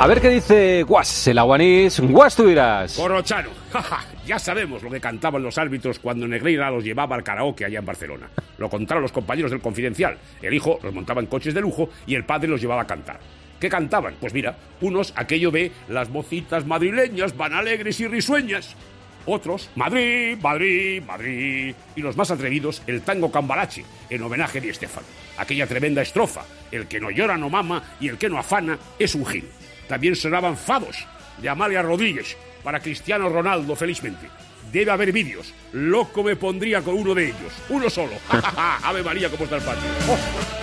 A ver qué dice Guas, el aguanís. Guas, tú dirás. Corrochano. ya sabemos lo que cantaban los árbitros cuando Negreira los llevaba al karaoke allá en Barcelona. Lo contaron los compañeros del Confidencial. El hijo los montaba en coches de lujo y el padre los llevaba a cantar. ¿Qué cantaban? Pues mira, unos aquello de las mocitas madrileñas van alegres y risueñas. Otros, Madrid, Madrid, Madrid. Y los más atrevidos, el tango cambalache, en homenaje de Estefano. Aquella tremenda estrofa, el que no llora no mama y el que no afana es un gil. También sonaban fados de Amalia Rodríguez para Cristiano Ronaldo, felizmente. Debe haber vídeos. Loco me pondría con uno de ellos. Uno solo. Ave María, ¿cómo está el patio? Oh.